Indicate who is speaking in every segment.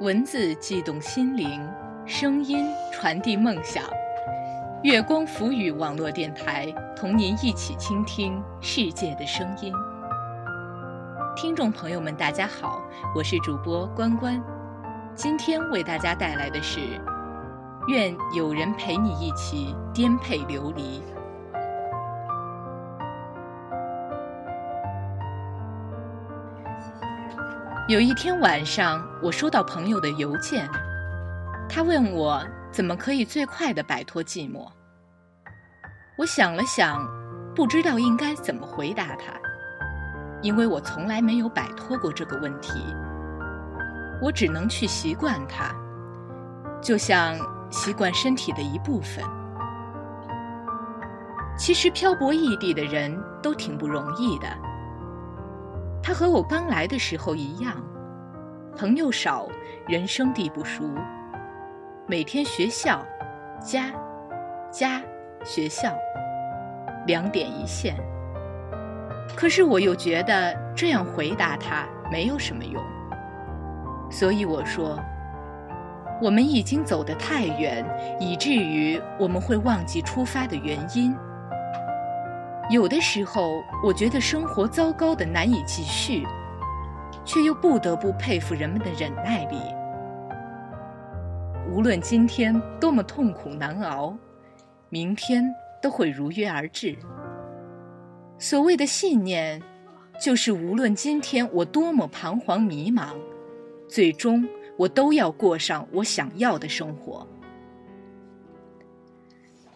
Speaker 1: 文字悸动心灵，声音传递梦想。月光浮语网络电台同您一起倾听世界的声音。听众朋友们，大家好，我是主播关关，今天为大家带来的是：愿有人陪你一起颠沛流离。有一天晚上，我收到朋友的邮件，他问我怎么可以最快的摆脱寂寞。我想了想，不知道应该怎么回答他，因为我从来没有摆脱过这个问题。我只能去习惯它，就像习惯身体的一部分。其实漂泊异地的人都挺不容易的。他和我刚来的时候一样，朋友少，人生地不熟，每天学校、家、家、学校，两点一线。可是我又觉得这样回答他没有什么用，所以我说，我们已经走得太远，以至于我们会忘记出发的原因。有的时候，我觉得生活糟糕的难以继续，却又不得不佩服人们的忍耐力。无论今天多么痛苦难熬，明天都会如约而至。所谓的信念，就是无论今天我多么彷徨迷茫，最终我都要过上我想要的生活。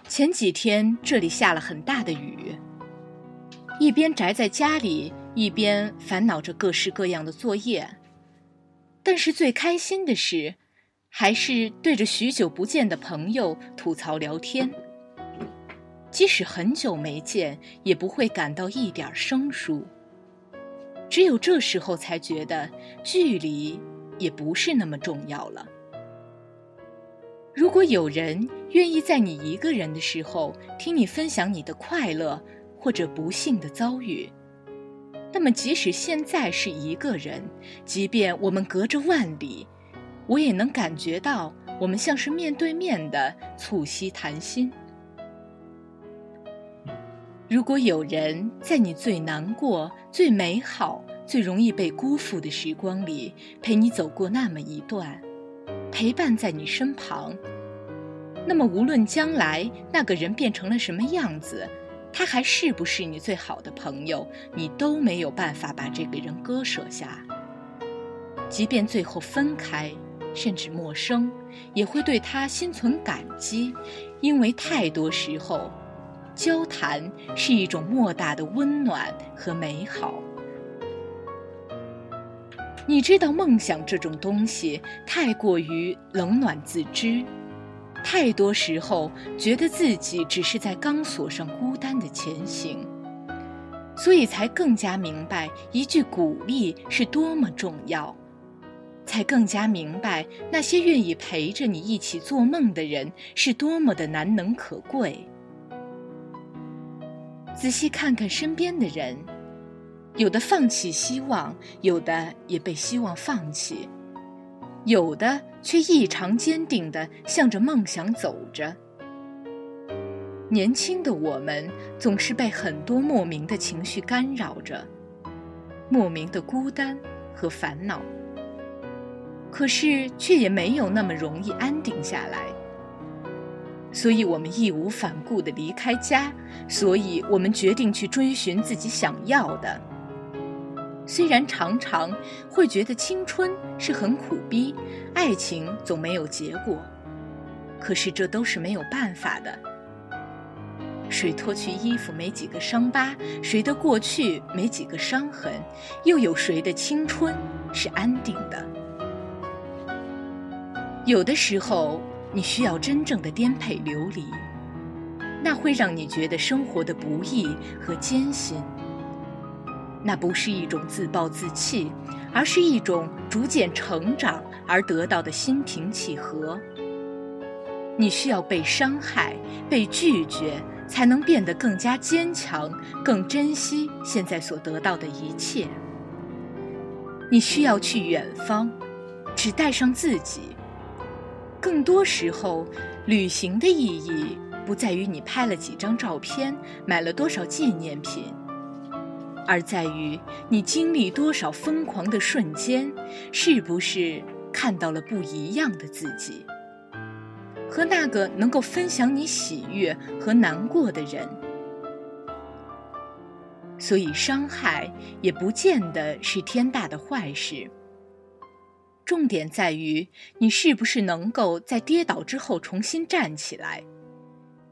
Speaker 1: 前几天这里下了很大的雨。一边宅在家里，一边烦恼着各式各样的作业，但是最开心的是，还是对着许久不见的朋友吐槽聊天。即使很久没见，也不会感到一点生疏。只有这时候才觉得距离也不是那么重要了。如果有人愿意在你一个人的时候听你分享你的快乐。或者不幸的遭遇，那么即使现在是一个人，即便我们隔着万里，我也能感觉到我们像是面对面的促膝谈心。如果有人在你最难过、最美好、最容易被辜负的时光里陪你走过那么一段，陪伴在你身旁，那么无论将来那个人变成了什么样子。他还是不是你最好的朋友？你都没有办法把这个人割舍下。即便最后分开，甚至陌生，也会对他心存感激，因为太多时候，交谈是一种莫大的温暖和美好。你知道，梦想这种东西太过于冷暖自知。太多时候，觉得自己只是在钢索上孤单的前行，所以才更加明白一句鼓励是多么重要，才更加明白那些愿意陪着你一起做梦的人是多么的难能可贵。仔细看看身边的人，有的放弃希望，有的也被希望放弃。有的却异常坚定地向着梦想走着。年轻的我们总是被很多莫名的情绪干扰着，莫名的孤单和烦恼。可是却也没有那么容易安定下来。所以我们义无反顾地离开家，所以我们决定去追寻自己想要的。虽然常常会觉得青春是很苦逼，爱情总没有结果，可是这都是没有办法的。谁脱去衣服没几个伤疤，谁的过去没几个伤痕，又有谁的青春是安定的？有的时候，你需要真正的颠沛流离，那会让你觉得生活的不易和艰辛。那不是一种自暴自弃，而是一种逐渐成长而得到的心平气和。你需要被伤害、被拒绝，才能变得更加坚强，更珍惜现在所得到的一切。你需要去远方，只带上自己。更多时候，旅行的意义不在于你拍了几张照片，买了多少纪念品，而在于你经历多少疯狂的瞬间，是不是看到了不一样的自己，和那个能够分享你喜悦和难过的人。所以，伤害也不见得是天大的坏事。重点在于你是不是能够在跌倒之后重新站起来。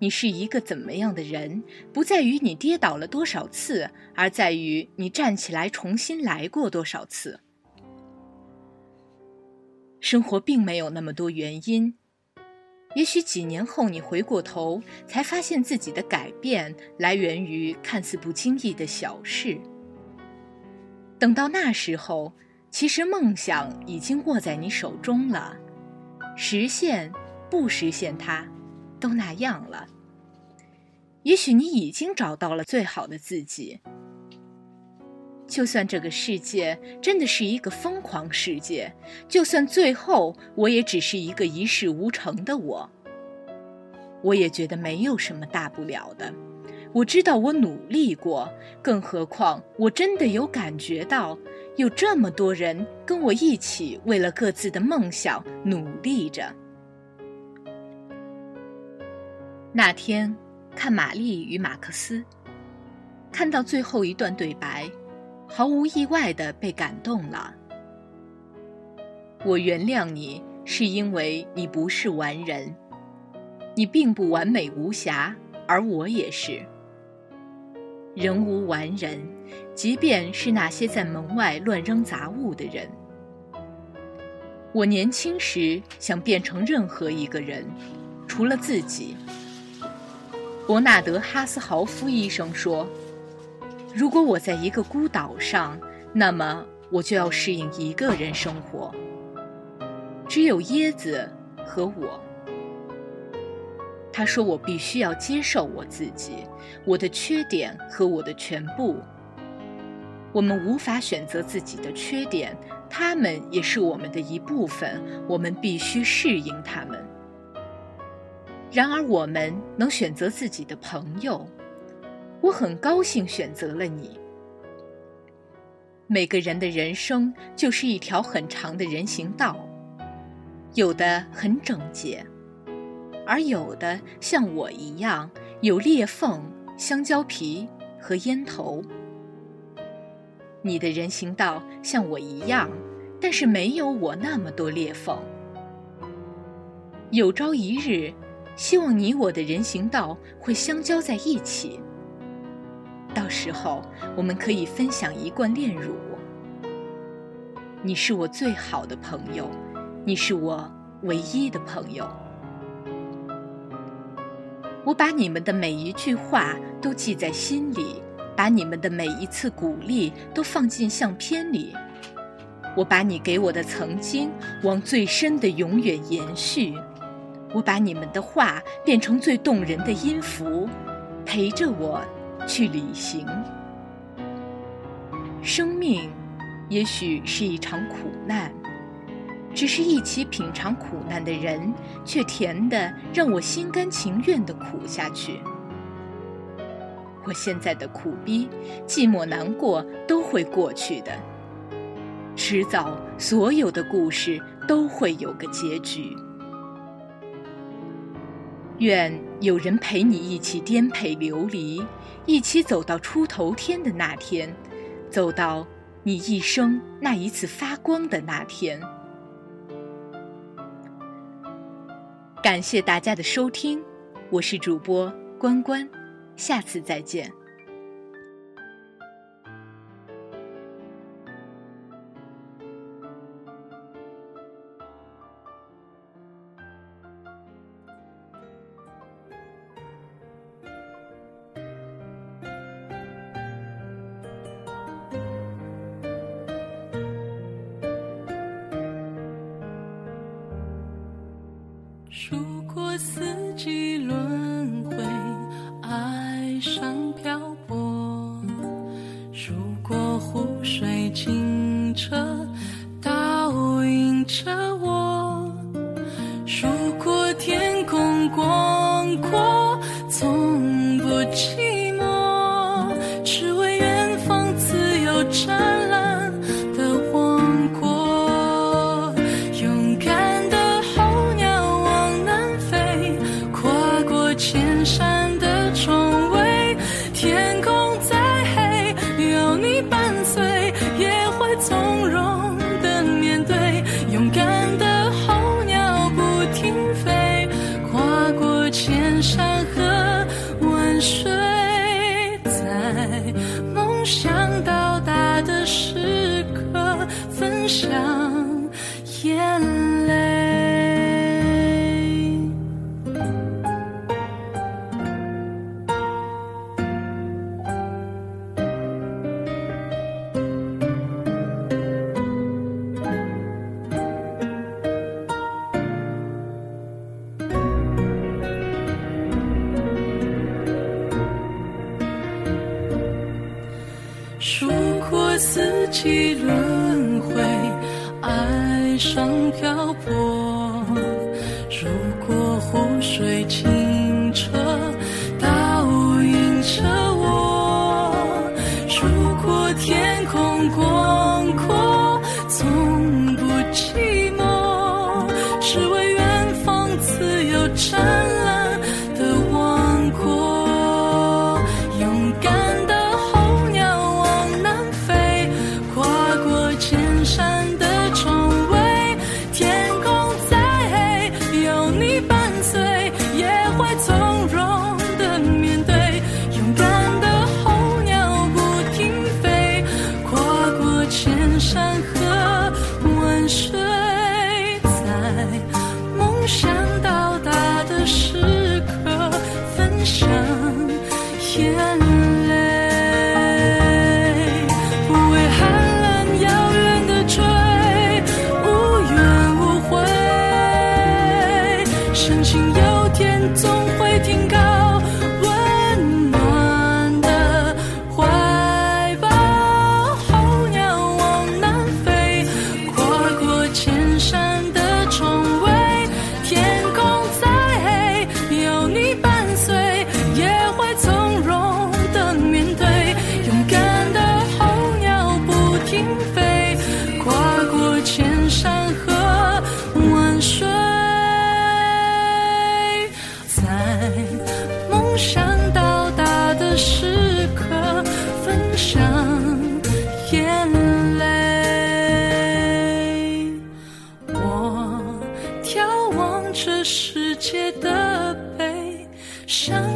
Speaker 1: 你是一个怎么样的人，不在于你跌倒了多少次，而在于你站起来重新来过多少次。生活并没有那么多原因。也许几年后，你回过头，才发现自己的改变来源于看似不经意的小事。等到那时候，其实梦想已经握在你手中了，实现不实现它，都那样了。也许你已经找到了最好的自己。就算这个世界真的是一个疯狂世界，就算最后我也只是一个一事无成的我，我也觉得没有什么大不了的。我知道我努力过，更何况我真的有感觉到，有这么多人跟我一起为了各自的梦想努力着。那天看《玛丽与马克思》，看到最后一段对白。毫无意外的被感动了。我原谅你，是因为你不是完人，你并不完美无瑕，而我也是。人无完人，即便是那些在门外乱扔杂物的人。我年轻时想变成任何一个人，除了自己。伯纳德·哈斯豪夫医生说。如果我在一个孤岛上，那么我就要适应一个人生活。只有椰子和我。他说：“我必须要接受我自己，我的缺点和我的全部。我们无法选择自己的缺点，他们也是我们的一部分，我们必须适应他们。然而，我们能选择自己的朋友。”我很高兴选择了你。每个人的人生就是一条很长的人行道，有的很整洁，而有的像我一样有裂缝、香蕉皮和烟头。你的人行道像我一样，但是没有我那么多裂缝。有朝一日，希望你我的人行道会相交在一起。到时候，我们可以分享一罐炼乳。你是我最好的朋友，你是我唯一的朋友。我把你们的每一句话都记在心里，把你们的每一次鼓励都放进相片里。我把你给我的曾经往最深的永远延续。我把你们的话变成最动人的音符，陪着我。去旅行。生命，也许是一场苦难，只是一起品尝苦难的人，却甜的让我心甘情愿的苦下去。我现在的苦逼、寂寞、难过都会过去的，迟早所有的故事都会有个结局。愿有人陪你一起颠沛流离，一起走到出头天的那天，走到你一生那一次发光的那天。感谢大家的收听，我是主播关关，下次再见。
Speaker 2: 如果四季轮起轮回，爱上漂伤。